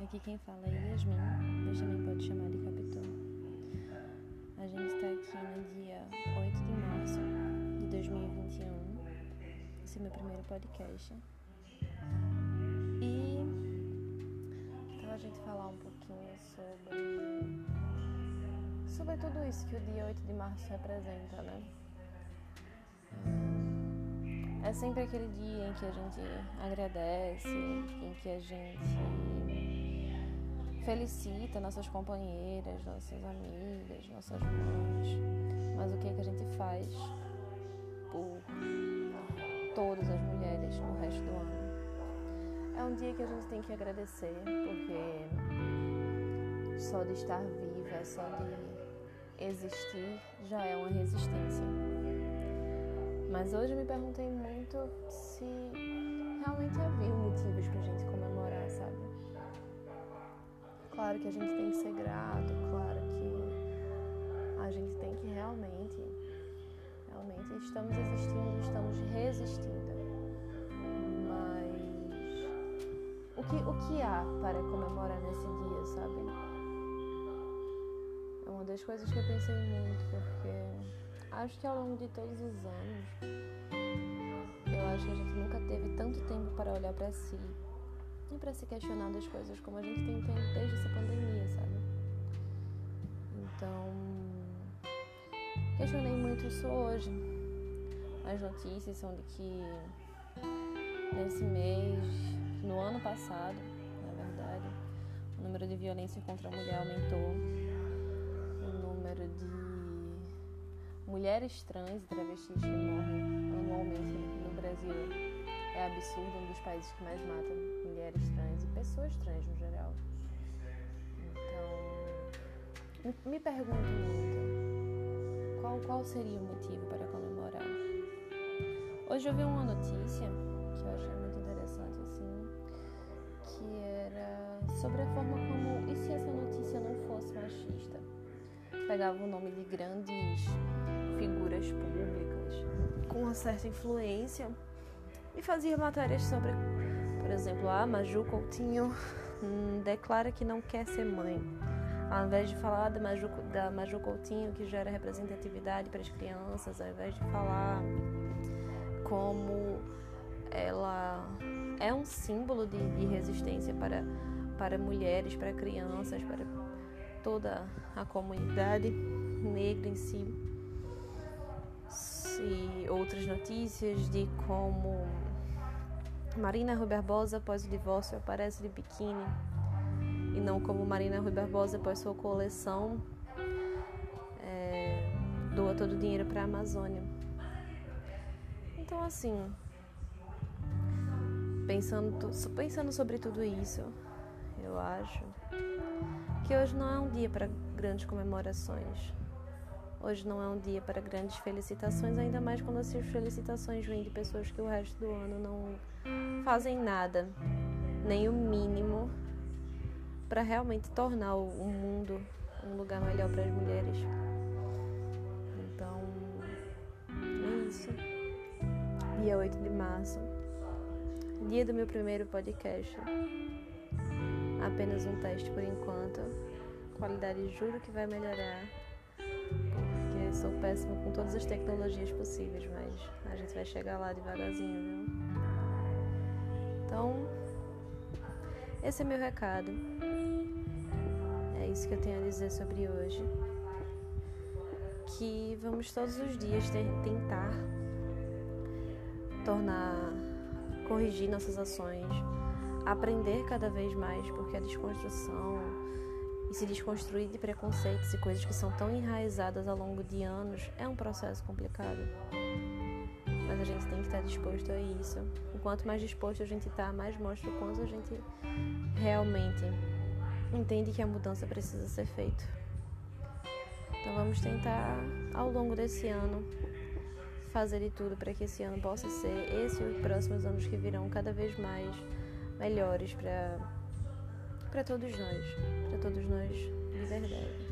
Aqui quem fala é Yasmin, mas também pode chamar de Capitão. A gente está aqui no dia 8 de março de 2021. Esse é meu primeiro podcast. E então a gente falar um pouquinho sobre sobre tudo isso que o dia 8 de março representa, né? É sempre aquele dia em que a gente agradece, em que a gente felicita nossas companheiras, nossas amigas, nossas mães. Mas o que é que a gente faz por todas as mulheres no resto do ano? É um dia que a gente tem que agradecer, porque só de estar viva, só de existir já é uma resistência. Mas hoje me perguntei muito se realmente havia Claro que a gente tem que ser grato, claro que a gente tem que realmente, realmente estamos existindo, estamos resistindo. Mas o que, o que há para comemorar nesse dia, sabe? É uma das coisas que eu pensei muito, porque acho que ao longo de todos os anos, eu acho que a gente nunca teve tanto tempo para olhar para si e para se questionar das coisas como a gente tem tempo desde essa pandemia, sabe? Então, questionei muito isso hoje. As notícias são de que nesse mês, no ano passado, na verdade, o número de violência contra a mulher aumentou. O número de mulheres trans e travestis que morrem anualmente absurdo, um dos países que mais matam mulheres trans e pessoas trans no geral. Então, me pergunto muito qual, qual seria o motivo para comemorar. Hoje eu vi uma notícia que eu achei muito interessante, assim, que era sobre a forma como, e se essa notícia não fosse machista? Pegava o nome de grandes figuras públicas com uma certa influência e fazia matérias sobre, por exemplo, a Maju Coutinho hum, declara que não quer ser mãe. Ao invés de falar da Maju, da Maju Coutinho, que gera representatividade para as crianças, ao invés de falar como ela é um símbolo de, de resistência para, para mulheres, para crianças, para toda a comunidade negra em si. E outras notícias de como Marina Rui Barbosa, após o divórcio, aparece de biquíni e não como Marina Rui Barbosa, após sua coleção, é, doa todo o dinheiro para a Amazônia. Então, assim, pensando, pensando sobre tudo isso, eu acho que hoje não é um dia para grandes comemorações. Hoje não é um dia para grandes felicitações, ainda mais quando essas felicitações vêm de pessoas que o resto do ano não fazem nada, nem o mínimo, para realmente tornar o mundo um lugar melhor para as mulheres. Então, é isso. Dia 8 de março, dia do meu primeiro podcast. Apenas um teste por enquanto. Qualidade juro que vai melhorar sou péssima com todas as tecnologias possíveis, mas a gente vai chegar lá devagarzinho, viu? Então, esse é meu recado. É isso que eu tenho a dizer sobre hoje. Que vamos todos os dias tentar tornar, corrigir nossas ações, aprender cada vez mais, porque a desconstrução e se desconstruir de preconceitos e coisas que são tão enraizadas ao longo de anos é um processo complicado. Mas a gente tem que estar disposto a isso. O quanto mais disposto a gente está, mais mostra o quanto a gente realmente entende que a mudança precisa ser feita. Então vamos tentar, ao longo desse ano, fazer de tudo para que esse ano possa ser esse e os próximos anos que virão cada vez mais melhores para para todos nós, para todos nós de verdade.